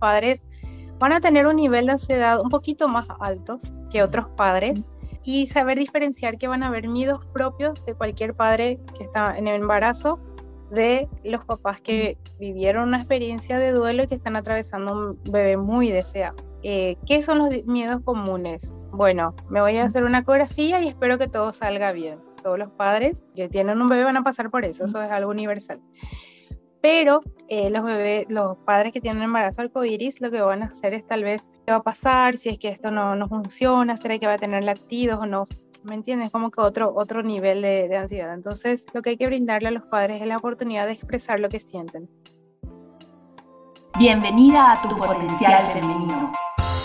padres van a tener un nivel de ansiedad un poquito más altos que otros padres y saber diferenciar que van a haber miedos propios de cualquier padre que está en el embarazo de los papás que vivieron una experiencia de duelo y que están atravesando un bebé muy deseado. Eh, ¿Qué son los miedos comunes? Bueno, me voy a hacer una ecografía y espero que todo salga bien. Todos los padres que tienen un bebé van a pasar por eso, eso es algo universal. Pero eh, los bebés, los padres que tienen embarazo arcoíris, lo que van a hacer es tal vez qué va a pasar, si es que esto no, no funciona, será que va a tener lactidos o no. ¿Me entiendes? Como que otro, otro nivel de, de ansiedad. Entonces, lo que hay que brindarle a los padres es la oportunidad de expresar lo que sienten. Bienvenida a tu potencial femenino.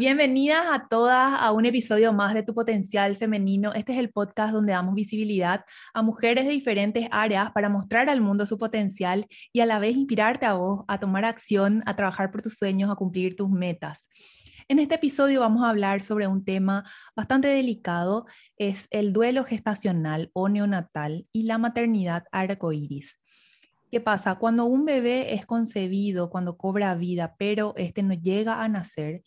Bienvenidas a todas a un episodio más de Tu Potencial Femenino. Este es el podcast donde damos visibilidad a mujeres de diferentes áreas para mostrar al mundo su potencial y a la vez inspirarte a vos a tomar acción, a trabajar por tus sueños, a cumplir tus metas. En este episodio vamos a hablar sobre un tema bastante delicado, es el duelo gestacional o neonatal y la maternidad arcoíris. ¿Qué pasa? Cuando un bebé es concebido, cuando cobra vida, pero este no llega a nacer,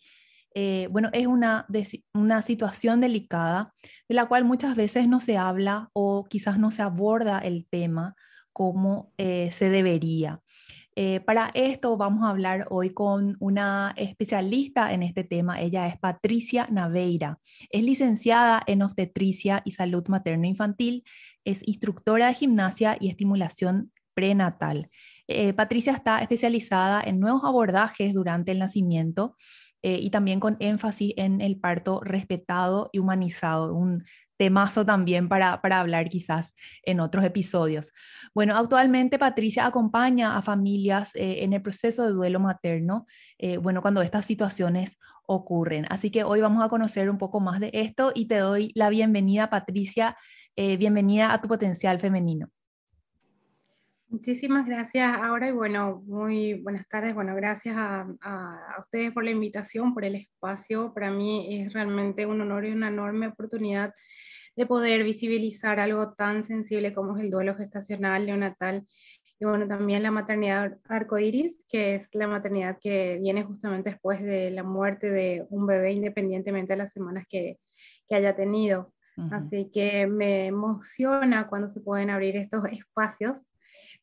eh, bueno, es una, una situación delicada de la cual muchas veces no se habla o quizás no se aborda el tema como eh, se debería. Eh, para esto vamos a hablar hoy con una especialista en este tema. Ella es Patricia Naveira. Es licenciada en obstetricia y salud materno-infantil. Es instructora de gimnasia y estimulación prenatal. Patricia está especializada en nuevos abordajes durante el nacimiento eh, y también con énfasis en el parto respetado y humanizado, un temazo también para, para hablar quizás en otros episodios. Bueno, actualmente Patricia acompaña a familias eh, en el proceso de duelo materno, eh, bueno, cuando estas situaciones ocurren. Así que hoy vamos a conocer un poco más de esto y te doy la bienvenida, Patricia, bienvenida a tu potencial femenino. Muchísimas gracias, Ahora y bueno, muy buenas tardes. Bueno, gracias a, a, ustedes por la invitación, por el espacio. Para mí es realmente un honor y una enorme oportunidad de poder visibilizar algo tan sensible como es el duelo gestacional neonatal y bueno, también la maternidad arcoíris, que es la maternidad que viene justamente después de la muerte de un bebé, independientemente de las semanas que, que haya tenido. Así que me emociona cuando se pueden abrir estos espacios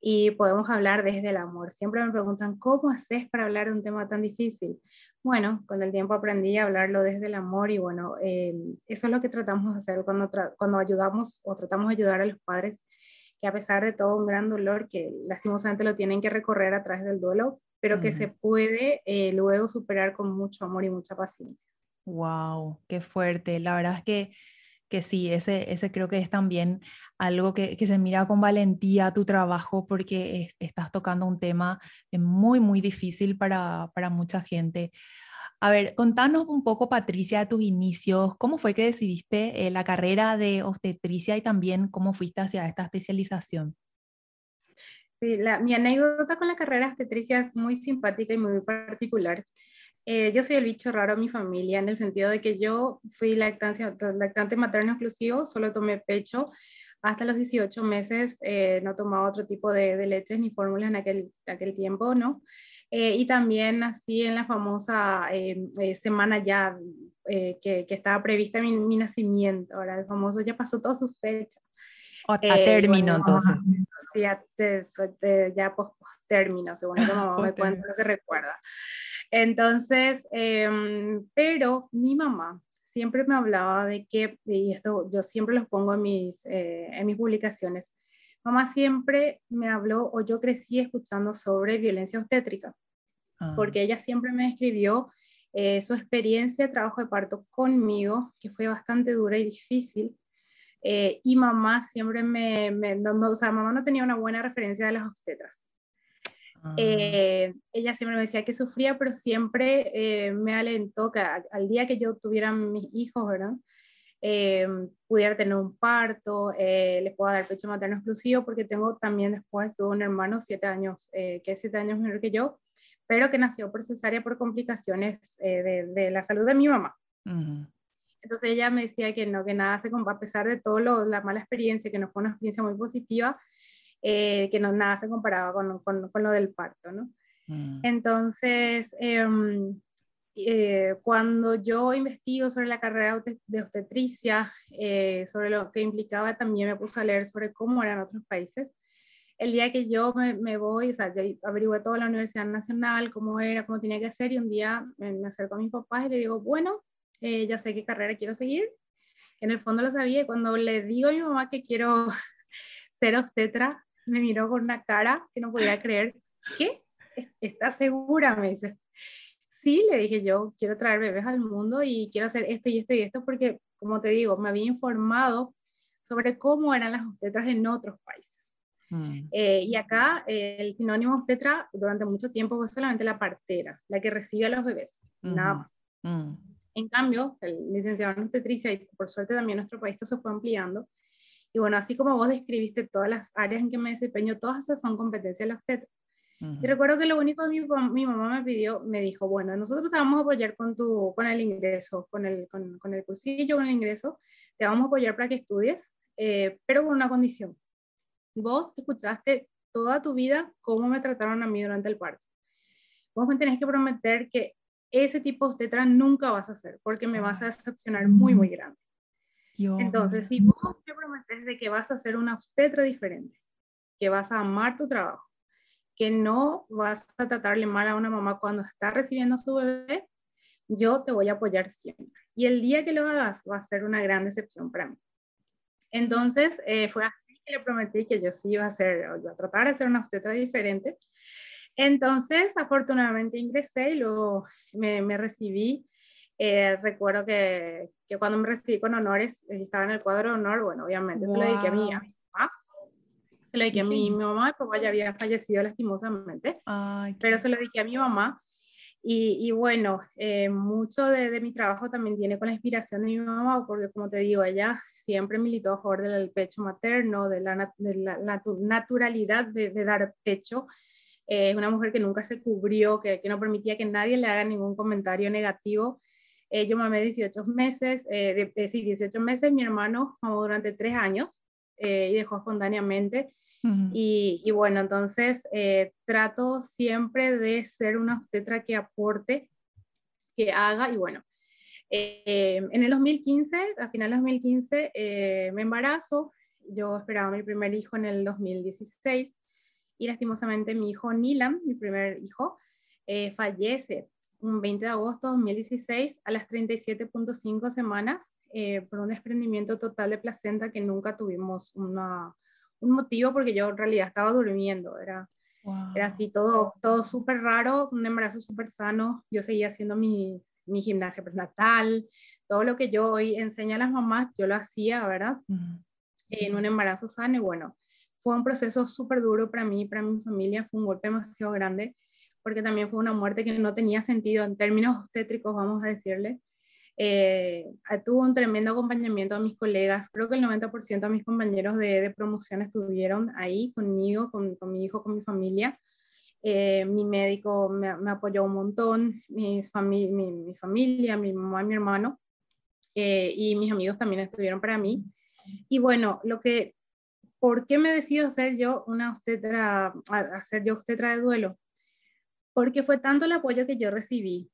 y podemos hablar desde el amor. Siempre me preguntan, ¿cómo haces para hablar de un tema tan difícil? Bueno, con el tiempo aprendí a hablarlo desde el amor y bueno, eh, eso es lo que tratamos de hacer cuando, cuando ayudamos o tratamos de ayudar a los padres que a pesar de todo un gran dolor que lastimosamente lo tienen que recorrer a través del duelo, pero que se puede eh, luego superar con mucho amor y mucha paciencia. Wow, qué fuerte. La verdad es que que sí, ese, ese creo que es también algo que, que se mira con valentía tu trabajo porque estás tocando un tema eh, muy, muy difícil para, para mucha gente. A ver, contanos un poco, Patricia, tus inicios. ¿Cómo fue que decidiste eh, la carrera de obstetricia y también cómo fuiste hacia esta especialización? Sí, la, mi anécdota con la carrera de obstetricia es muy simpática y muy particular. Eh, yo soy el bicho raro de mi familia en el sentido de que yo fui lactancia, lactante materno exclusivo, solo tomé pecho hasta los 18 meses, eh, no tomaba otro tipo de, de leches ni fórmulas en aquel, aquel tiempo, ¿no? Eh, y también nací en la famosa semana ya que, que, estaba prevista mi, mi, nacimiento, ahora el famoso ya pasó toda su fecha. a término, entonces. Sí, ya, ya post, término, según como me cuenta lo que recuerda. Entonces, em, pero mi mamá siempre me hablaba de que, y esto yo siempre lo pongo en mis, eh, en mis publicaciones, mamá siempre me habló o yo crecí escuchando sobre violencia obstétrica, ah. porque ella siempre me escribió eh, su experiencia de trabajo de parto conmigo, que fue bastante dura y difícil. Eh, y mamá siempre me, me no, o sea, mamá no tenía una buena referencia de las obstetras. Ah. Eh, ella siempre me decía que sufría, pero siempre eh, me alentó que al día que yo tuviera mis hijos, ¿verdad? Eh, pudiera tener un parto, les puedo dar pecho materno exclusivo, porque tengo también después, tuve un hermano siete años, que es siete años menor que yo, pero que nació por cesárea por complicaciones de, de, la salud de mi mamá. Entonces ella me decía que no, que nada se a pesar de todo la mala experiencia, que no fue una experiencia muy positiva, eh, que no nada se comparaba con, con, con lo del parto, ¿no? Mm. Entonces, em, eh, cuando yo investigo sobre la carrera de obstetricia, eh, sobre lo que implicaba, también me puse a leer sobre cómo eran otros países. El día que yo me, me voy, o sea, yo averigué toda la Universidad Nacional, cómo era, cómo tenía que ser, y un día me, me acerco a mis papás y le digo, bueno, ya sé qué carrera quiero seguir. En el fondo lo sabía y cuando le digo a mi mamá que quiero ser obstetra, me miró con una cara que no podía creer. ¿Qué? ¿Estás segura? Me dice. Sí, le dije yo, quiero traer bebés al mundo y quiero hacer esto y esto y esto porque, como te digo, me había informado sobre cómo eran las obstetras en otros países. Mm. Eh, y acá eh, el sinónimo obstetra durante mucho tiempo fue solamente la partera, la que recibe a los bebés, nada más. Mm. En cambio, el licenciado en obstetricia, y por suerte también nuestro país se fue ampliando, y bueno, así como vos describiste todas las áreas en que me desempeño, todas esas son competencias de la obstetra. Y recuerdo que lo único que mi, mi, mamá me pidió, me dijo, bueno, nosotros te vamos a apoyar con, tu, con el ingreso, con el, con, con el cursillo, con el ingreso, te vamos a apoyar para que estudies, eh, pero con una condición. Vos escuchaste toda tu vida cómo me trataron a mí durante el parto. Vos me tenés que prometer que ese tipo de obstetra nunca vas a hacer, porque me vas a decepcionar muy, muy grande. Entonces, si vos te prometes de que vas a hacer una obstetra diferente, que vas a amar tu trabajo, que no vas a tratarle mal a una mamá cuando está recibiendo a su bebé, yo te voy a apoyar siempre. Y el día que lo hagas va a ser una gran decepción para mí. Entonces, eh, fue así que le prometí que yo sí iba a hacer, a tratar de hacer una obstetra diferente. Entonces, afortunadamente ingresé y luego me, me recibí eh, recuerdo que, que, cuando me recibí con honores, eh, estaba en el cuadro de honor, bueno, obviamente se lo dediqué a mi, mamá. Se lo dediqué a mi, mi, mamá, mi papá ya había fallecido lastimosamente, pero se lo dediqué a mi mamá. Y, y bueno, eh, mucho de, de, mi trabajo también tiene con la inspiración de mi mamá, porque como te digo, ella siempre militó a favor del pecho materno, de la, de la, naturalidad de, de, dar pecho. Es una mujer que nunca se cubrió, que, que, no permitía que nadie le haga ningún comentario negativo. Eh, yo mamé 18 meses, eh, de, sí, 18 meses, mi hermano mamó durante tres años eh, y dejó espontáneamente. y, y, bueno, entonces trato siempre de ser una obstetra que aporte, que haga, y bueno, en el 2015, a finales de 2015, me embarazo, yo esperaba mi primer hijo en el 2016 y lastimosamente mi hijo Nilam, mi primer hijo, fallece un 20 de agosto de 2016 a las 37.5 semanas eh, por un desprendimiento total de placenta que nunca tuvimos una, un motivo porque yo en realidad estaba durmiendo, era, era así todo, todo súper raro, un embarazo súper sano, yo seguía haciendo mi, mi gimnasia prenatal, todo lo que yo hoy enseño a las mamás, yo lo hacía, ¿verdad? En un embarazo sano y bueno, fue un proceso súper duro para mí, para mi familia, fue un golpe demasiado grande porque también fue una muerte que no tenía sentido en términos obstétricos, vamos a decirle. Eh, tuvo un tremendo acompañamiento a mis colegas, creo que el 90% de mis compañeros de, de, promoción estuvieron ahí conmigo, con, con, mi hijo, con mi familia. Eh, mi médico me, me, apoyó un montón, mis fami mi, mi, familia, mi mamá mi hermano, eh, y mis amigos también estuvieron para mí. Y bueno, lo que, ¿por qué me decido hacer yo una obstetra, hacer yo obstetra de duelo? Porque fue tanto el apoyo que yo recibí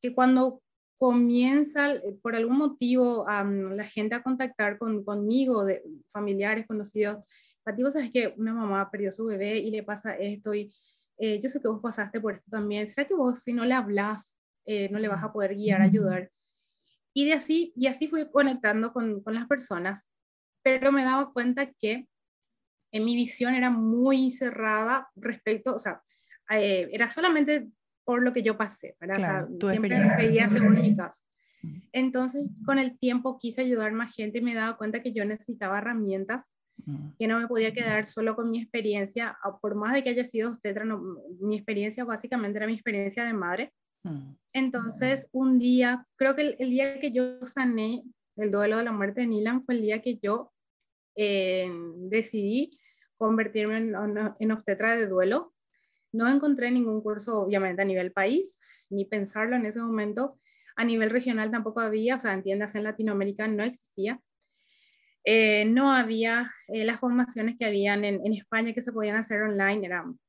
que cuando comienza eh, por algún motivo la gente a contactar con, conmigo, de familiares, conocidos, Pati, vos sabes que una mamá perdió su bebé y le pasa esto y eh, yo sé que vos pasaste por esto también, ¿será que vos si no le hablas eh, no le vas a poder guiar, ayudar? Y de así, y así fui conectando con, con las personas, pero me daba cuenta que en mi visión era muy cerrada respecto, o sea, eh, era solamente por lo que yo pasé, ¿verdad? o sea, siempre veía según mi caso. Entonces, con el tiempo quise ayudar más gente y me daba cuenta que yo necesitaba herramientas que no me podía quedar solo con mi experiencia, por más de que haya sido obstetra, mi experiencia básicamente era mi experiencia de madre. Entonces, un día, creo que el, día que yo sané el duelo de la muerte de Nilan fue el día que yo eh, decidí convertirme en, en obstetra de duelo. No encontré ningún curso, obviamente, a nivel país, ni pensarlo en ese momento. A nivel regional tampoco había, o sea, en tiendas en Latinoamérica no existía. Eh, no había eh, las formaciones que habían en, España que se podían hacer online, eran,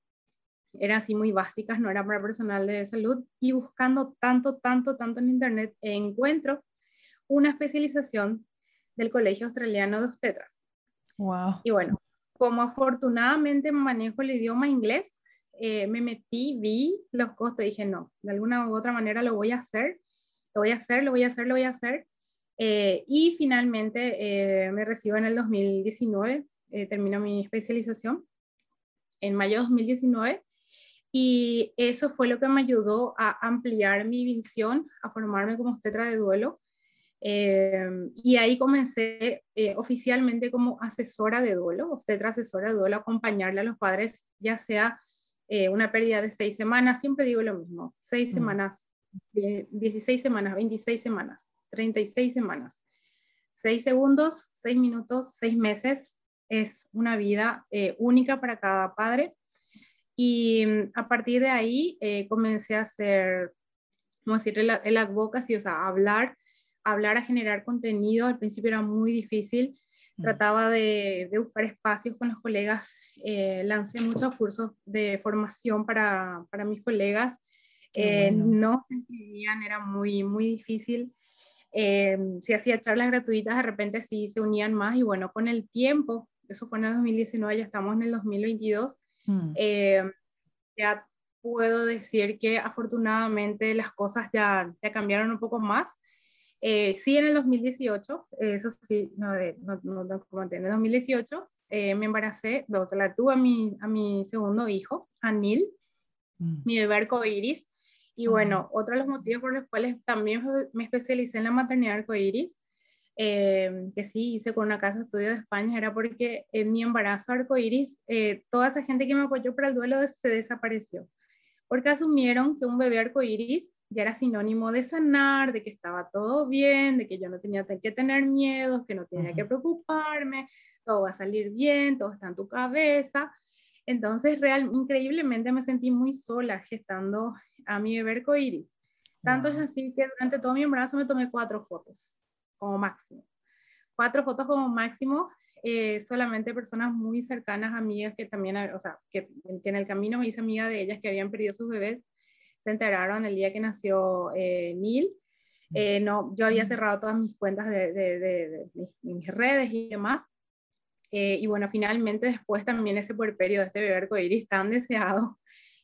eran así muy básicas, no eran para personal de salud. Y buscando tanto, tanto, tanto en Internet, encuentro una especialización del Colegio Australiano de Obstetras. Wow. Y bueno, como afortunadamente manejo el idioma inglés, eh, me metí, vi los costos dije, no, de alguna u otra manera lo voy a hacer, lo voy a hacer, lo voy a hacer, lo voy a hacer. Eh, y finalmente eh, me recibo en el 2019, eh, termino mi especialización en mayo de 2019 y eso fue lo que me ayudó a ampliar mi visión, a formarme como obstetra de duelo. y ahí comencé oficialmente como asesora de duelo, obstetra asesora de duelo, acompañarle a los padres, ya sea una pérdida de seis semanas, siempre digo lo mismo, seis mm. semanas, 16 semanas, 26 semanas, 36 semanas. 6 segundos, 6 minutos, 6 meses es una vida eh, única para cada padre. Y mm, a partir de ahí eh, comencé a hacer, como decir, el, el advocacy, o sea, hablar, hablar a generar contenido. Al principio era muy difícil. Mm. Trataba de, de buscar espacios con los colegas. Eh, lancé muchos cursos de formación para, para mis colegas. No se entendían, era muy, muy difícil. Eh, si hacía charlas gratuitas, de repente sí se unían más y bueno, con el tiempo, eso fue en el 2019, ya estamos en el 2022, mm. eh, ya puedo decir que afortunadamente las cosas ya, ya cambiaron un poco más. Eh, sí, en el 2018, eso sí, no, no, no, no en el 2018 me embaracé, o sea, la tuve a mi, a mi segundo hijo, a Neil, mm. mi bebé arcoiris, y bueno, otro de los motivos por los cuales también me especialicé en la maternidad arcoíris, eh, que sí hice con una casa de estudio de España, era porque en mi embarazo arcoíris, eh, toda esa gente que me apoyó para el duelo se desapareció, porque asumieron que un bebé arcoíris ya era sinónimo de sanar, de que estaba todo bien, de que yo no tenía que tener miedos, que no tenía que preocuparme, todo va a salir bien, todo está en tu cabeza. Entonces, real, increíblemente me sentí muy sola gestando a mi bebé iris. Tanto es así que durante todo mi embarazo me tomé cuatro fotos, como máximo. Cuatro fotos como máximo, eh, solamente personas muy cercanas, amigas que también, o sea, que, en el camino me hice amiga de ellas que habían perdido sus bebés, se enteraron el día que nació eh, Neil. Eh, no, yo había cerrado todas mis cuentas de, de, de, mis redes y demás. Eh, y bueno, finalmente después también ese puerperio de este bebé arcoíris tan deseado,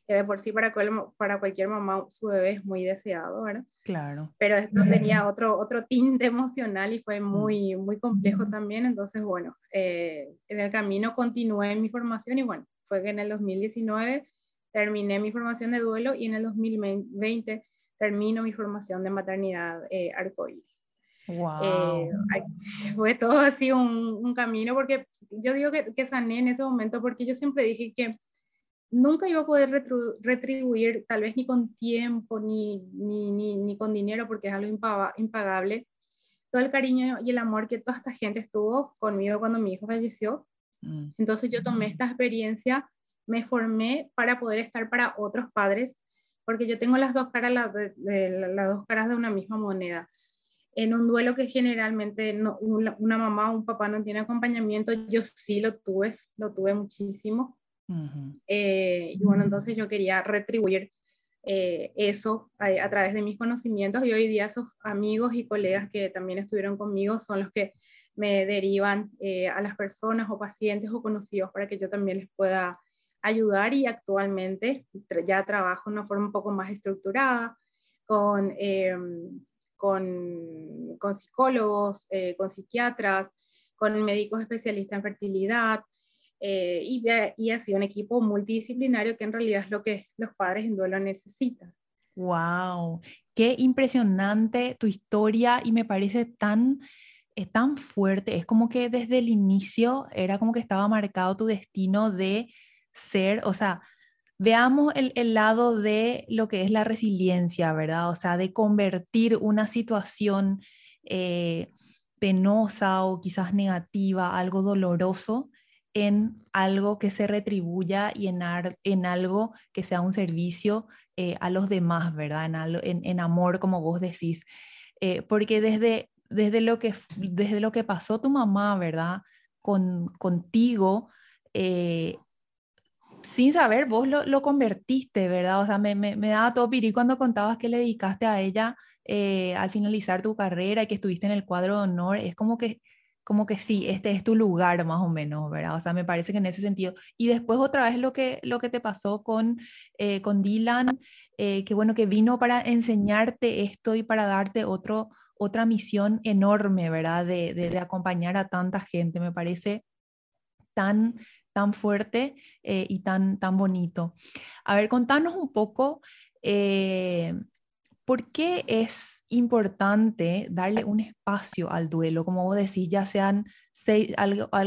que de por sí para, para cualquier mamá su bebé es muy deseado, ¿verdad? Claro. Pero esto tenía otro, otro tinte emocional y fue mm. muy, muy complejo también. Entonces, bueno, eh, en el camino continué mi formación y bueno, fue que en el 2019 terminé mi formación de duelo y en el 2020 termino mi formación de maternidad eh, arcoíris. Wow. Eh, fue todo así un, un, camino, porque yo digo que, que, sané en ese momento, porque yo siempre dije que nunca iba a poder retribuir, tal vez ni con tiempo, ni, ni, ni, ni con dinero, porque es algo impagable, todo el cariño y el amor que toda esta gente estuvo conmigo cuando mi hijo falleció. Mm. Entonces yo tomé esta experiencia, me formé para poder estar para otros padres, porque yo tengo las dos caras, las, de, las dos caras de una misma moneda en un duelo que generalmente no, una, mamá o un papá no tiene acompañamiento, yo sí lo tuve, lo tuve muchísimo. Eh, y bueno, entonces yo quería retribuir eh, eso a, través de mis conocimientos y hoy día esos amigos y colegas que también estuvieron conmigo son los que me derivan eh, a las personas o pacientes o conocidos para que yo también les pueda ayudar y actualmente ya trabajo de una forma un poco más estructurada con con, con psicólogos, eh, con psiquiatras, con médicos especialistas en fertilidad, eh, y, y así un equipo multidisciplinario que en realidad es lo que los padres en duelo necesitan. ¡Wow! Qué impresionante tu historia y me parece tan es tan fuerte, es como que desde el inicio era como que estaba marcado tu destino de ser, o sea, veamos el, lado de lo que es la resiliencia, ¿verdad? O sea, de convertir una situación eh, penosa o quizás negativa, algo doloroso, en algo que se retribuya y en, en algo que sea un servicio eh, a los demás, ¿verdad? En, en, amor, como vos decís. Eh, porque desde, desde, lo que, desde lo que pasó tu mamá, ¿verdad? Con, contigo, eh, sin saber, vos lo, lo, convertiste, ¿verdad? O sea, me, me, me daba todo pirí cuando contabas que le dedicaste a ella al finalizar tu carrera y que estuviste en el cuadro de honor. Es como que como que sí, este es tu lugar más o menos, ¿verdad? O sea, me parece que en ese sentido. Y después otra vez lo que, lo que te pasó con, eh, con Dylan, eh, que bueno, que vino para enseñarte esto y para darte otro, otra misión enorme, ¿verdad? De, de, acompañar a tanta gente, me parece tan, tan fuerte eh, y tan, tan bonito. A ver, contanos un poco, ¿por qué es importante darle un espacio al duelo, como vos decís, ya sean seis,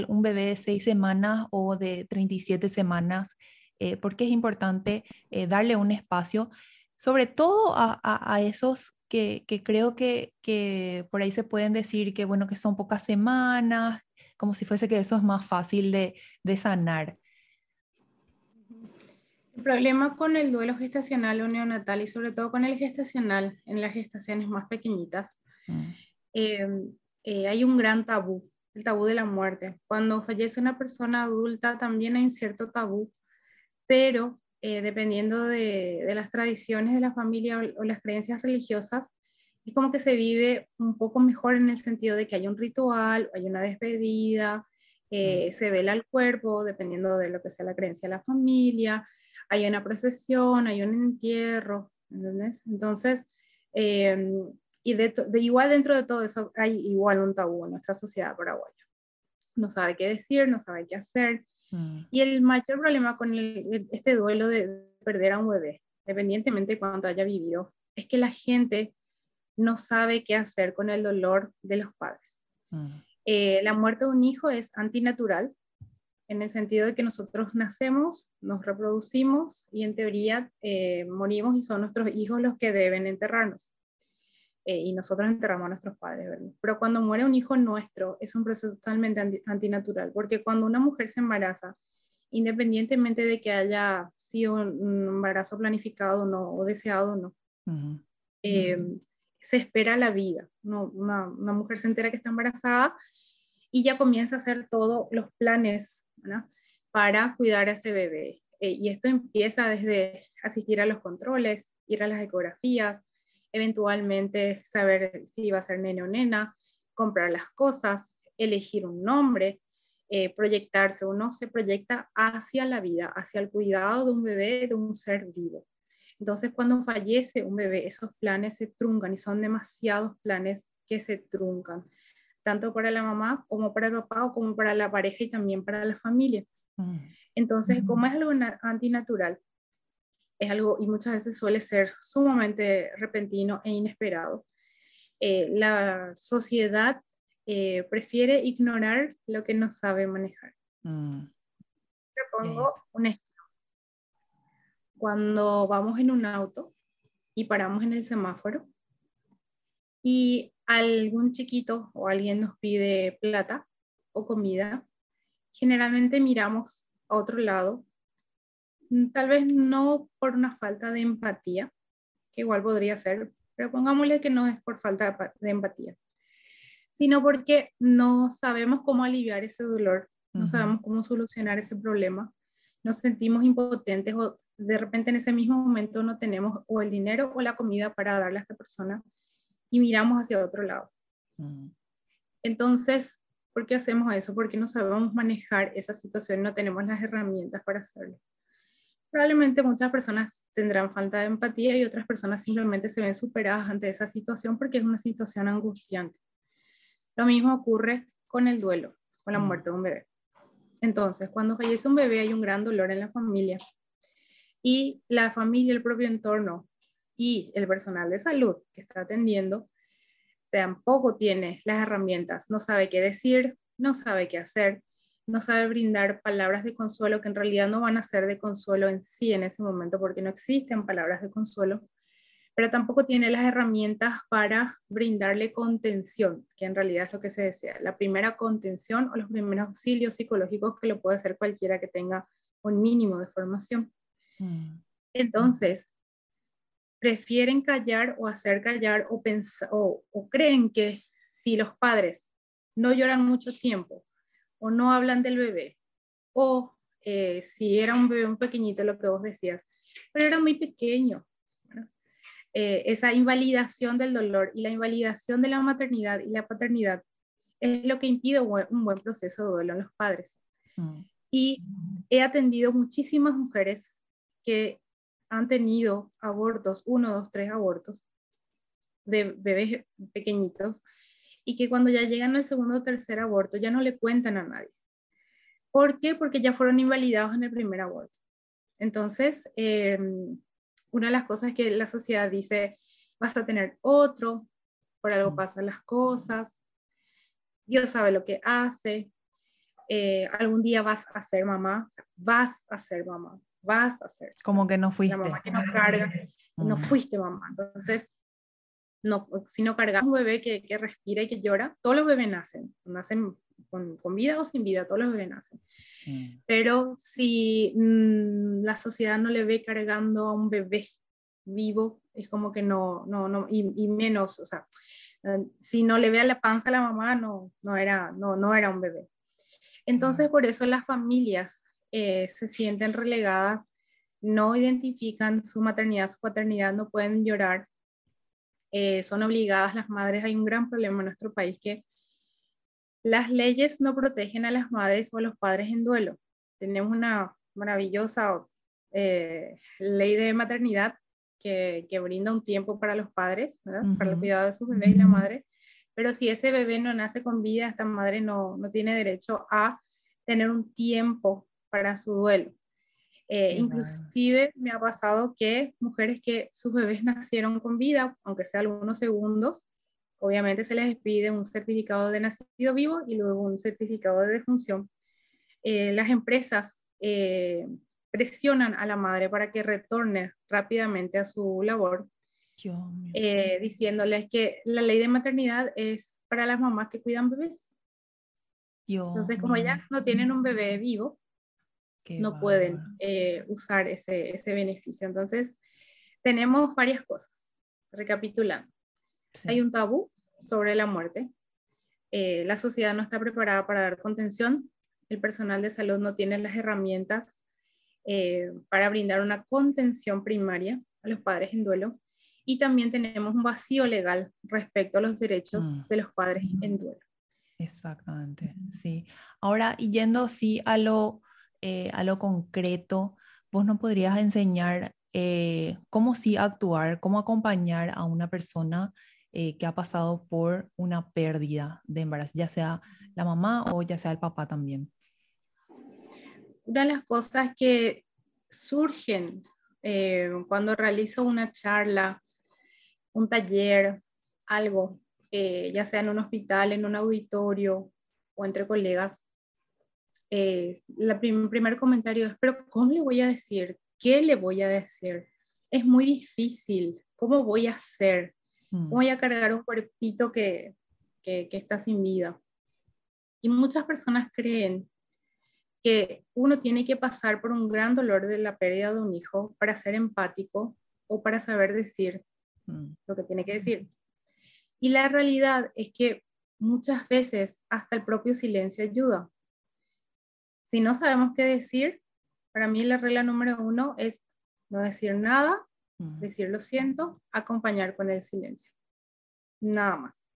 un bebé de seis semanas o de 37 semanas, eh, porque es importante eh, darle un espacio, sobre todo a, esos que, creo que, por ahí se pueden decir que, bueno, que son pocas semanas, como si fuese que eso es más fácil de sanar. El problema con el duelo gestacional o neonatal y sobre todo con el gestacional en las gestaciones más pequeñitas, mm. em, eh, hay un gran tabú, el tabú de la muerte. Cuando fallece una persona adulta también hay un cierto tabú, pero eh, dependiendo de, las tradiciones de la familia o, las creencias religiosas, es como que se vive un poco mejor en el sentido de que hay un ritual, hay una despedida, eh, mm. se vela el cuerpo, dependiendo de lo que sea la creencia de la familia, hay una procesión, hay un entierro, ¿entendés? Entonces, em, y de, igual dentro de todo eso hay igual un tabú en nuestra sociedad paraguaya. No sabe qué decir, no sabe qué hacer. Mm. Y el mayor problema con este duelo de perder a un bebé, independientemente de cuánto haya vivido, es que la gente no sabe qué hacer con el dolor de los padres. Mm. Eh, la muerte de un hijo es antinatural, en el sentido de que nosotros nacemos, nos reproducimos y en teoría eh, morimos y son nuestros hijos los que deben enterrarnos. Eh, y nosotros enterramos a nuestros padres, ¿verdad? Pero cuando muere un hijo nuestro es un proceso totalmente antinatural, porque cuando una mujer se embaraza, independientemente de que haya sido un embarazo planificado o no, o deseado o no, eh, se espera la vida. ¿no? Una, una mujer se entera que está embarazada y ya comienza a hacer todos los planes para cuidar a ese bebé. Eh, y esto empieza desde asistir a los controles, ir a las ecografías, eventualmente saber si va a ser nene o nena, comprar las cosas, elegir un nombre, eh, proyectarse. Uno se proyecta hacia la vida, hacia el cuidado de un bebé, de un ser vivo. Entonces, cuando fallece un bebé, esos planes se truncan y son demasiados planes que se truncan tanto para la mamá como para el papá o como para la pareja y también para la familia. Mm. Entonces, como es algo antinatural, es algo y muchas veces suele ser sumamente repentino e inesperado, eh, la sociedad eh, prefiere ignorar lo que no sabe manejar. Mm. pongo un ejemplo. Cuando vamos en un auto y paramos en el semáforo y algún chiquito o alguien nos pide plata o comida, generalmente miramos a otro lado, mm, tal vez no por una falta de empatía, que igual podría ser, pero pongámosle que no es por falta de empatía, sino porque no sabemos cómo aliviar ese dolor, no sabemos cómo solucionar ese problema, nos sentimos impotentes o de repente en ese mismo momento no tenemos o el dinero o la comida para darle a esta persona y miramos hacia otro lado. Entonces, ¿por qué hacemos eso? Porque no sabemos manejar esa situación, no tenemos las herramientas para hacerlo. Probablemente muchas personas tendrán falta de empatía y otras personas simplemente se ven superadas ante esa situación porque es una situación angustiante. Lo mismo ocurre con el duelo, con la muerte de un bebé. Entonces, cuando fallece un bebé hay un gran dolor en la familia y la familia, el propio entorno y el personal de salud que está atendiendo tampoco tiene las herramientas, no sabe qué decir, no sabe qué hacer, no sabe brindar palabras de consuelo que en realidad no van a ser de consuelo en sí en ese momento porque no existen palabras de consuelo, pero tampoco tiene las herramientas para brindarle contención, que en realidad es lo que se desea, la primera contención o los primeros auxilios psicológicos que lo puede hacer cualquiera que tenga un mínimo de formación. Mm. Entonces, prefieren callar o hacer callar o, o, o creen que si los padres no lloran mucho tiempo o no hablan del bebé, o eh, si era un bebé un pequeñito, lo que vos decías, pero era muy pequeño. Eh, esa invalidación del dolor y la invalidación de la maternidad y la paternidad es lo que impide un buen proceso de duelo en los padres. Mm. Y he atendido muchísimas mujeres que han tenido abortos, uno, dos, tres abortos de bebés pequeñitos, y que cuando ya llegan al segundo o tercer aborto ya no le cuentan a nadie. ¿Por qué? Porque ya fueron invalidados en el primer aborto. Entonces, eh, una de las cosas que la sociedad dice, vas a tener otro, por algo mm. pasan las cosas, Dios sabe lo que hace, eh, algún día vas a ser mamá, vas a ser mamá, vas a ser. Como que no fuiste. La mamá que no carga, no mm. fuiste mamá. Entonces, no, si no cargas un bebé que, que, respira y que llora, todos los bebés nacen, nacen con, con vida o sin vida, todos los bebés nacen. Mm. Pero si mm, la sociedad no le ve cargando a un bebé vivo, es como que no, no, no, y, menos, o sea, eh, si no le ve a la panza a la mamá, no, no, era, no, no era un bebé. Entonces, por eso las familias eh, se sienten relegadas, no identifican su maternidad, su paternidad, no pueden llorar eh, son obligadas las madres. Hay un gran problema en nuestro país que las leyes no protegen a las madres o a los padres en duelo. Tenemos una maravillosa eh, ley de maternidad que, que, brinda un tiempo para los padres, para el cuidado de su bebé y la madre, pero si ese bebé no nace con vida, esta madre no, no tiene derecho a tener un tiempo para su duelo. Eh, inclusive me ha pasado que mujeres que sus bebés nacieron con vida, aunque sea algunos segundos, obviamente se les pide un certificado de nacido vivo y luego un certificado de defunción. Eh, las empresas eh, presionan a la madre para que retorne rápidamente a su labor, diciéndoles que la ley de maternidad es para las mamás que cuidan bebés. Entonces, como ellas no tienen un bebé vivo, no pueden eh, usar ese, ese, beneficio. Entonces, tenemos varias cosas. Recapitulando, hay un tabú sobre la muerte. Eh, la sociedad no está preparada para dar contención. El personal de salud no tiene las herramientas eh, para brindar una contención primaria a los padres en duelo. Y también tenemos un vacío legal respecto a los derechos mm. de los padres en duelo. Exactamente, sí. Ahora, yendo sí a lo eh, a lo concreto, vos no podrías enseñar eh, cómo sí actuar, cómo acompañar a una persona eh, que ha pasado por una pérdida de embarazo, ya sea la mamá o ya sea el papá también. Una de las cosas que surgen cuando realizo una charla, un taller, algo, ya sea en un hospital, en un auditorio o entre colegas, eh, el primer comentario es, pero ¿cómo le voy a decir? ¿Qué le voy a decir? Es muy difícil. ¿Cómo voy a hacer? ¿Cómo mm. voy a cargar un cuerpito que, que, que está sin vida? Y muchas personas creen que uno tiene que pasar por un gran dolor de la pérdida de un hijo para ser empático o para saber decir mm. lo que tiene que decir. Y la realidad es que muchas veces hasta el propio silencio ayuda. Si no sabemos qué decir, para mí la regla número uno es no decir nada, decir lo siento, acompañar con el silencio. Nada más.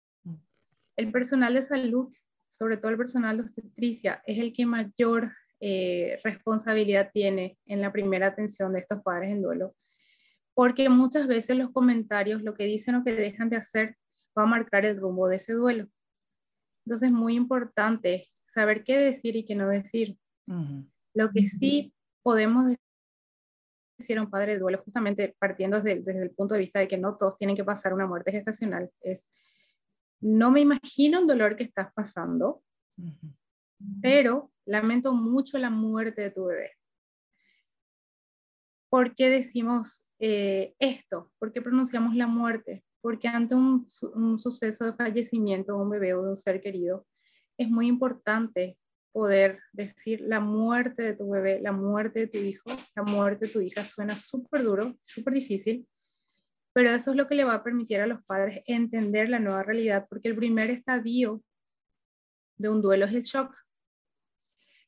El personal de salud, sobre todo el personal de obstetricia, es el que mayor eh, responsabilidad tiene en la primera atención de estos padres en duelo, porque muchas veces los comentarios, lo que dicen o que dejan de hacer, va a marcar el rumbo de ese duelo. Entonces, es muy importante saber qué decir y qué no decir. Lo que sí podemos decir a un padre de duelo, justamente partiendo desde, desde, el punto de vista de que no todos tienen que pasar una muerte gestacional, es no me imagino el dolor que estás pasando, pero lamento mucho la muerte de tu bebé. ¿Por qué decimos eh, esto? ¿Por qué pronunciamos la muerte? Porque ante un, un suceso de fallecimiento de un bebé o de un ser querido, es muy importante poder decir la muerte de tu bebé, la muerte de tu hijo, la muerte de tu hija. Suena súper duro, súper difícil, pero eso es lo que le va a permitir a los padres entender la nueva realidad, porque el primer estadio de un duelo es el shock.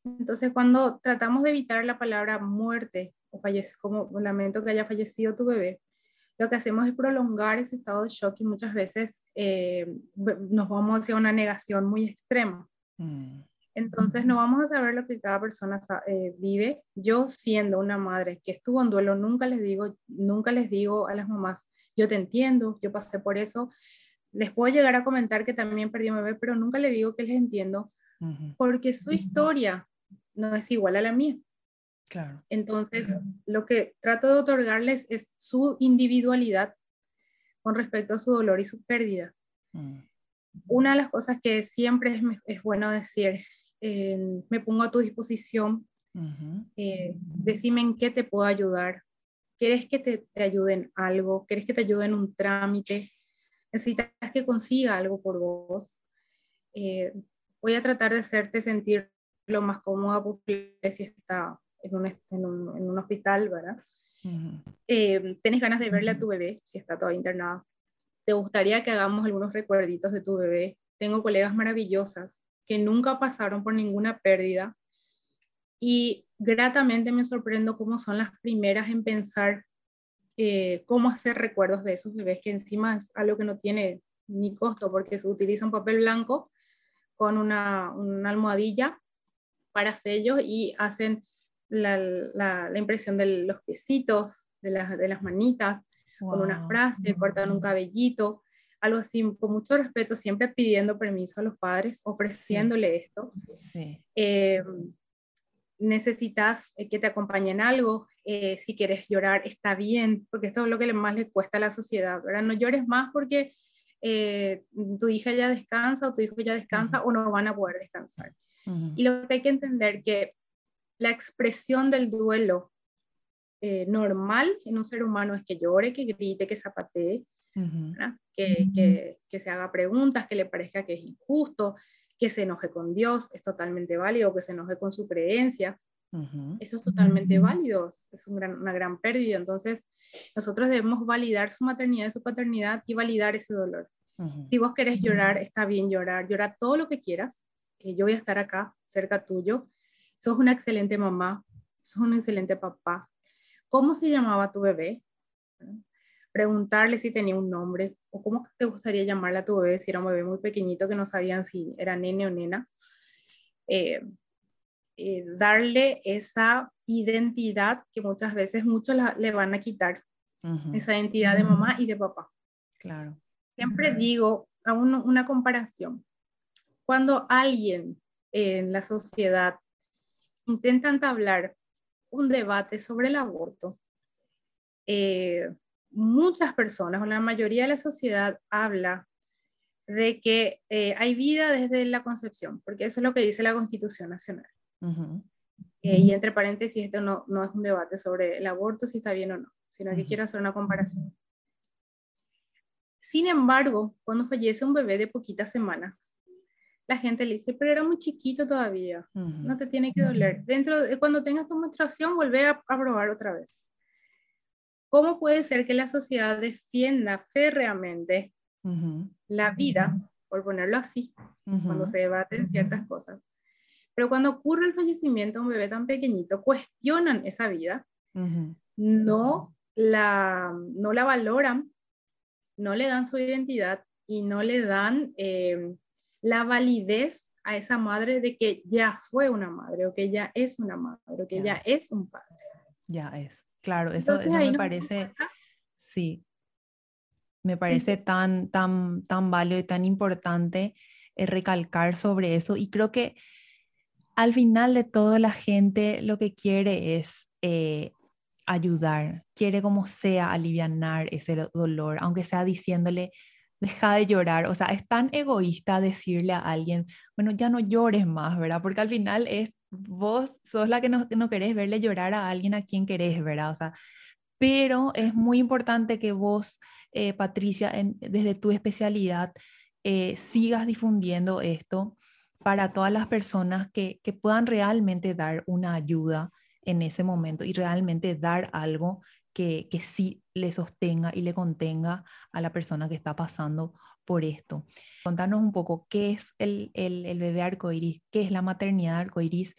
Entonces, cuando tratamos de evitar la palabra muerte o fallece, como lamento que haya fallecido tu bebé, lo que hacemos es prolongar ese estado de shock y muchas veces eh, nos vamos hacia una negación muy extrema. Mm. Entonces no vamos a saber lo que cada persona eh, vive. Yo siendo una madre que estuvo en duelo, nunca les digo, nunca les digo a las mamás, yo te entiendo, yo pasé por eso. Les puedo llegar a comentar que también perdí mi bebé, pero nunca les digo que les entiendo, porque su historia no es igual a la mía. Claro. Entonces, lo que trato de otorgarles es su individualidad con respecto a su dolor y su pérdida. Mm. Una de las cosas que siempre es, es bueno decir, me pongo a tu disposición, eh, decime en qué te puedo ayudar, quieres que te, te ayuden algo, quieres que te ayuden un trámite, necesitas que consiga algo por vos. Eh, voy a tratar de hacerte sentir lo más cómoda posible si está en un, en un, en un hospital, ¿verdad? Eh, ¿Tienes ganas de verle a tu bebé si está todavía internada? ¿Te gustaría que hagamos algunos recuerditos de tu bebé? Tengo colegas maravillosas que nunca pasaron por ninguna pérdida y gratamente me sorprendo cómo son las primeras en pensar eh, cómo hacer recuerdos de esos bebés, que encima es algo que no tiene ni costo porque se utiliza un papel blanco con una, una almohadilla para sellos y hacen la, la, impresión de los piecitos, de, las, de las manitas, con una frase, cortan un cabellito, algo así, con mucho respeto, siempre pidiendo permiso a los padres, ofreciéndole esto. Eh, necesitas eh, que te acompañen algo, eh, si quieres llorar, está bien, porque esto es lo que más le cuesta a la sociedad, ¿verdad? No llores más porque tu hija ya descansa o tu hijo ya descansa o no van a poder descansar. Y lo que hay que entender que la expresión del duelo eh, normal en un ser humano es que llore, que grite, que zapatee, que, que, se haga preguntas, que le parezca que es injusto, que se enoje con Dios, es totalmente válido, que se enoje con su creencia. Eso es totalmente válido, es una gran pérdida. Entonces, nosotros debemos validar su maternidad y su paternidad y validar ese dolor. Si vos querés llorar, está bien llorar, llora todo lo que quieras, yo voy a estar acá, cerca tuyo. Sos una excelente mamá, sos un excelente papá. ¿Cómo se llamaba tu bebé? Preguntarle si tenía un nombre o cómo te gustaría llamarle a tu bebé si era un bebé muy pequeñito que no sabían si era nene o nena. Eh, eh, darle esa identidad que muchas veces muchos le van a quitar, esa identidad de mamá y de papá. Claro. Siempre digo, a una comparación, cuando alguien en la sociedad intenta entablar un debate sobre el aborto, eh, muchas personas o la mayoría de la sociedad habla de que eh, hay vida desde la concepción, porque eso es lo que dice la Constitución Nacional. Eh, y entre paréntesis, esto no, no, es un debate sobre el aborto, si está bien o no, sino que quiero hacer una comparación. Sin embargo, cuando fallece un bebé de poquitas semanas, la gente le dice, pero era muy chiquito todavía, no te tiene que doler. Dentro de cuando tengas tu menstruación, vuelve a, probar otra vez. ¿Cómo puede ser que la sociedad defienda férreamente la vida, por ponerlo así, cuando se debaten ciertas cosas? Pero cuando ocurre el fallecimiento de un bebé tan pequeñito, cuestionan esa vida, no, la, no la valoran, no le dan su identidad y no le dan eh, la validez a esa madre de que ya fue una madre o que ya es una madre o que ya, es un padre. Ya es, claro, eso, me parece, sí, me parece tan, tan, tan válido y tan importante eh, recalcar sobre eso y creo que al final de todo la gente lo que quiere es eh, ayudar, quiere como sea aliviar ese dolor, aunque sea diciéndole, deja de llorar. O sea, es tan egoísta decirle a alguien, bueno, ya no llores más, ¿verdad? Porque al final es vos sos la que no, no querés verle llorar a alguien a quien querés, ¿verdad? O sea, pero es muy importante que vos, eh, Patricia, desde tu especialidad, eh, sigas difundiendo esto para todas las personas que, que puedan realmente dar una ayuda en ese momento y realmente dar algo que, que sí le sostenga y le contenga a la persona que está pasando por esto. Contanos un poco qué es el, el, el bebé arcoíris, qué es la maternidad arcoíris.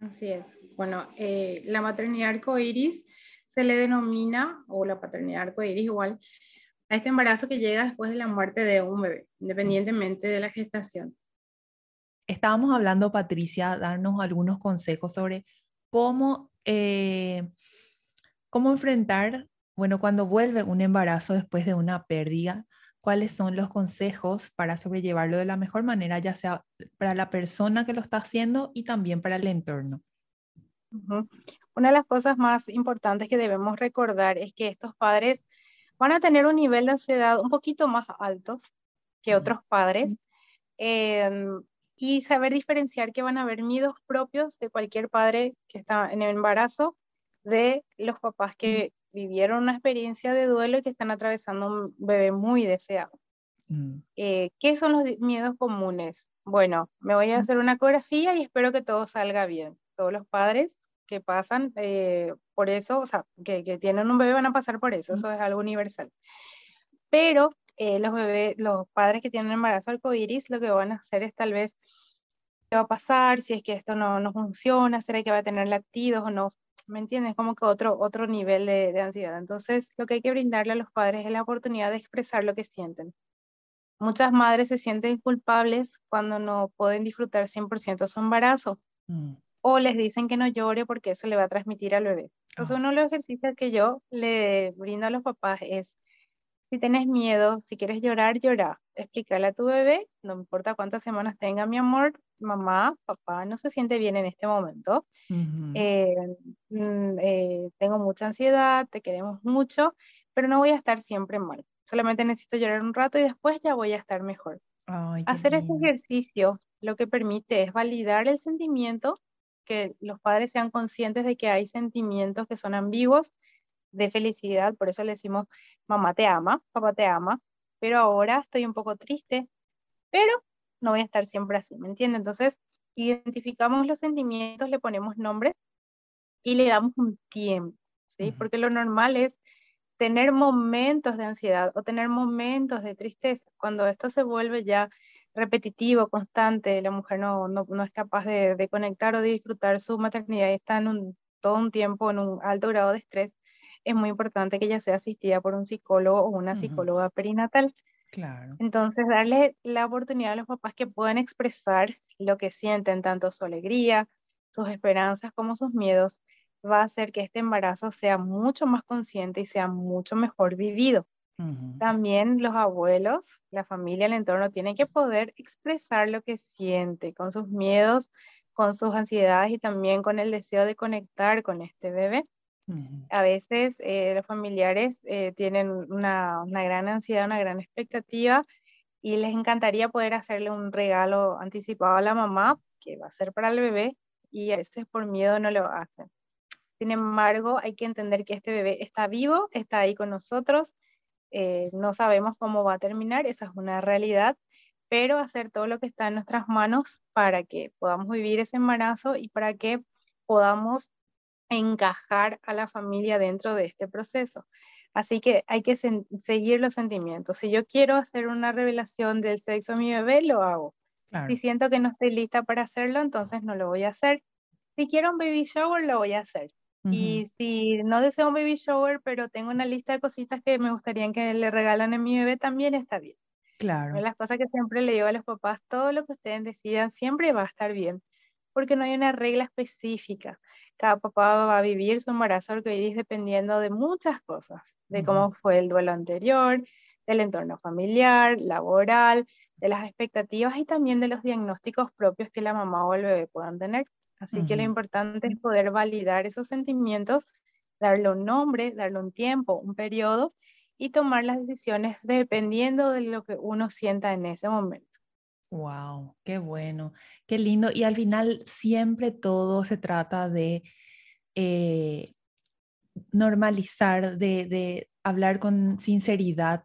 Así es. Bueno, eh, la maternidad arcoíris se le denomina, o la paternidad arcoíris igual, a este embarazo que llega después de la muerte de un bebé, independientemente de la gestación. Estábamos hablando, Patricia, darnos algunos consejos sobre cómo eh, ¿Cómo enfrentar, bueno, cuando vuelve un embarazo después de una pérdida? ¿Cuáles son los consejos para sobrellevarlo de la mejor manera, ya sea para la persona que lo está haciendo y también para el entorno? Una de las cosas más importantes que debemos recordar es que estos padres van a tener un nivel de ansiedad un poquito más altos que otros padres em, y saber diferenciar que van a haber miedos propios de cualquier padre que está en el embarazo de los papás que vivieron una experiencia de duelo y que están atravesando un bebé muy deseado. Mm. Eh, ¿Qué son los miedos comunes? Bueno, me voy a hacer una ecografía y espero que todo salga bien. Todos los padres que pasan eh, por eso, o sea, que, que, tienen un bebé van a pasar por eso, eso es algo universal. Pero eh, los bebés, los padres que tienen embarazo arcoíris, lo que van a hacer es tal vez qué va a pasar, si es que esto no, no funciona, será que va a tener latidos o no ¿me entiendes? Como que otro, otro nivel de, de, ansiedad. Entonces, lo que hay que brindarle a los padres es la oportunidad de expresar lo que sienten. Muchas madres se sienten culpables cuando no pueden disfrutar 100% su embarazo. Mm. O les dicen que no llore porque eso le va a transmitir al bebé. Entonces, ah. uno de los ejercicios que yo le brindo a los papás es si tienes miedo, si quieres llorar, llora. Explícale a tu bebé, no importa cuántas semanas tenga mi amor, mamá, papá no se siente bien en este momento. Eh, mm, eh, tengo mucha ansiedad, te queremos mucho, pero no voy a estar siempre mal. Solamente necesito llorar un rato y después ya voy a estar mejor. Hacer este ejercicio lo que permite es validar el sentimiento, que los padres sean conscientes de que hay sentimientos que son ambiguos de felicidad, por eso le decimos, mamá te ama, papá te ama, pero ahora estoy un poco triste, pero no voy a estar siempre así, ¿me entiende? Entonces, identificamos los sentimientos, le ponemos nombres y le damos un tiempo, ¿sí? Porque lo normal es tener momentos de ansiedad o tener momentos de tristeza. Cuando esto se vuelve ya repetitivo, constante, la mujer no, no, no es capaz de, de, conectar o de disfrutar su maternidad y está en un, todo un tiempo en un alto grado de estrés, es muy importante que ella sea asistida por un psicólogo o una psicóloga perinatal. Claro. Entonces, darle la oportunidad a los papás que puedan expresar lo que sienten, tanto su alegría, sus esperanzas como sus miedos, va a hacer que este embarazo sea mucho más consciente y sea mucho mejor vivido. También los abuelos, la familia, el entorno tienen que poder expresar lo que siente con sus miedos, con sus ansiedades y también con el deseo de conectar con este bebé. A veces eh, los familiares eh, tienen una, una, gran ansiedad, una gran expectativa y les encantaría poder hacerle un regalo anticipado a la mamá, que va a ser para el bebé, y a veces por miedo no lo hacen. Sin embargo, hay que entender que este bebé está vivo, está ahí con nosotros, eh, no sabemos cómo va a terminar, esa es una realidad, pero hacer todo lo que está en nuestras manos para que podamos vivir ese embarazo y para que podamos encajar a la familia dentro de este proceso. Así que hay que seguir los sentimientos. Si yo quiero hacer una revelación del sexo de mi bebé, lo hago. Si siento que no estoy lista para hacerlo, entonces no lo voy a hacer. Si quiero un baby shower, lo voy a hacer. Y si no deseo un baby shower, pero tengo una lista de cositas que me gustaría que le regalan a mi bebé, también está bien. Claro. Una de las cosas que siempre le digo a los papás, todo lo que ustedes decidan siempre va a estar bien, porque no hay una regla específica cada papá va a vivir su embarazo arcoíris dependiendo de muchas cosas, de cómo fue el duelo anterior, del entorno familiar, laboral, de las expectativas y también de los diagnósticos propios que la mamá o el bebé puedan tener. Así que lo importante es poder validar esos sentimientos, darle un nombre, darle un tiempo, un periodo y tomar las decisiones dependiendo de lo que uno sienta en ese momento. Wow, qué bueno, qué lindo. Y al final siempre todo se trata de eh, normalizar, de, hablar con sinceridad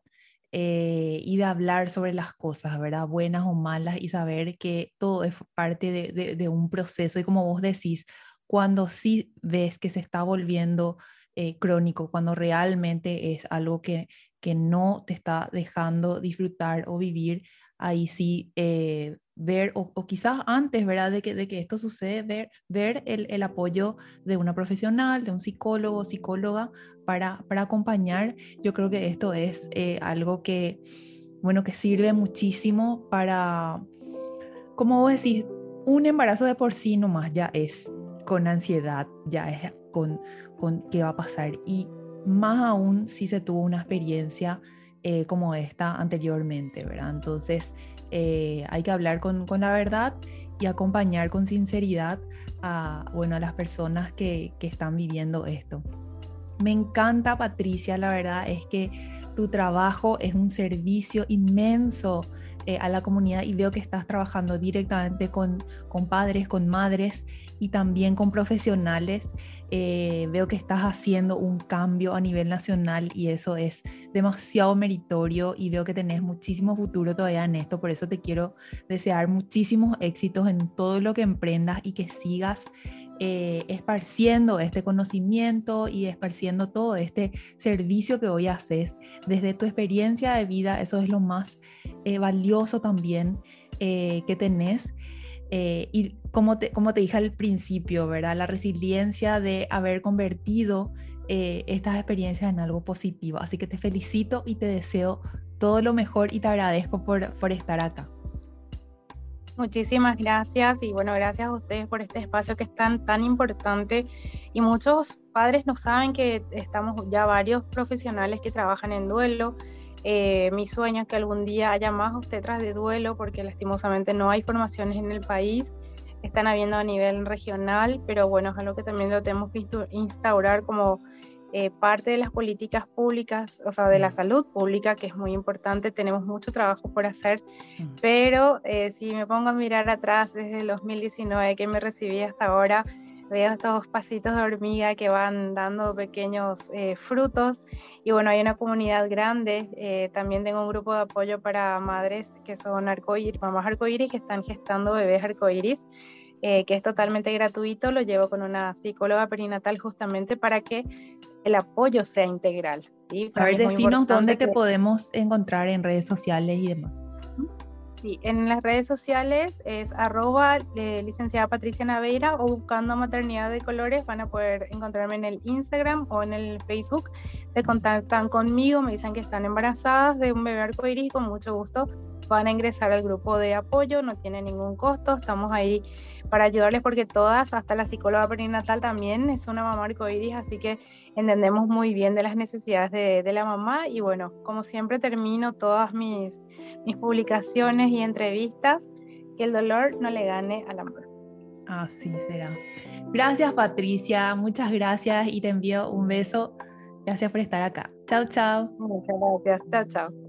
eh, y de hablar sobre las cosas, ¿verdad? Buenas o malas y saber que todo es parte de, un proceso. Y como vos decís, cuando sí ves que se está volviendo eh, crónico, cuando realmente es algo que, que no te está dejando disfrutar o vivir, ahí sí eh, ver, o, quizás antes, ¿verdad? De que, de que esto sucede, ver, ver el, el, apoyo de una profesional, de un psicólogo, psicóloga, para, para acompañar. Yo creo que esto es eh, algo que, bueno, que sirve muchísimo para, como vos decís, un embarazo de por sí nomás ya es con ansiedad, ya es con, con qué va a pasar. Y más aún si se tuvo una experiencia eh, como esta anteriormente, ¿verdad? Entonces eh, hay que hablar con, con, la verdad y acompañar con sinceridad a, bueno, a las personas que, que están viviendo esto. Me encanta, Patricia, la verdad es que tu trabajo es un servicio inmenso eh, a la comunidad y veo que estás trabajando directamente con, con padres, con madres y también con profesionales. Eh, veo que estás haciendo un cambio a nivel nacional y eso es demasiado meritorio y veo que tenés muchísimo futuro todavía en esto. Por eso te quiero desear muchísimos éxitos en todo lo que emprendas y que sigas eh, esparciendo este conocimiento y esparciendo todo este servicio que hoy haces desde tu experiencia de vida. Eso es lo más eh, valioso también que tenés. Eh, y como te, como te dije al principio, ¿verdad? La resiliencia de haber convertido eh, estas experiencias en algo positivo. Así que te felicito y te deseo todo lo mejor y te agradezco por, por estar acá. Muchísimas gracias y bueno, gracias a ustedes por este espacio que es tan, tan importante. Y muchos padres no saben que estamos ya varios profesionales que trabajan en duelo, eh, mi sueño es que algún día haya más obstetras de duelo, porque lastimosamente no hay formaciones en el país, están habiendo a nivel regional, pero bueno, es algo que también lo tenemos que instaurar como eh, parte de las políticas públicas, o sea, de la mm. salud pública, que es muy importante, tenemos mucho trabajo por hacer, mm. pero eh, si me pongo a mirar atrás desde el 2019 que me recibí hasta ahora, veo estos pasitos de hormiga que van dando pequeños eh, frutos y bueno, hay una comunidad grande, también tengo un grupo de apoyo para madres que son arcoíris, mamás arcoíris que están gestando bebés arcoíris, eh, que es totalmente gratuito, lo llevo con una psicóloga perinatal justamente para que el apoyo sea integral. A ver, decinos dónde te podemos encontrar en redes sociales y demás. Sí, en las redes sociales es arroba eh, licenciada Patricia Naveira o buscando maternidad de colores van a poder encontrarme en el Instagram o en el Facebook. Se contactan conmigo, me dicen que están embarazadas de un bebé arcoíris y con mucho gusto van a ingresar al grupo de apoyo, no tiene ningún costo, estamos ahí para ayudarles porque todas, hasta la psicóloga perinatal también es una mamá arcoíris, así que entendemos muy bien de las necesidades de, de la mamá y bueno, como siempre termino todas mis mis publicaciones y entrevistas, que el dolor no le gane al amor. Así será. Gracias Patricia, muchas gracias y te envío un beso. Gracias por estar acá. Chao, chao. Muchas gracias. Chao, chao.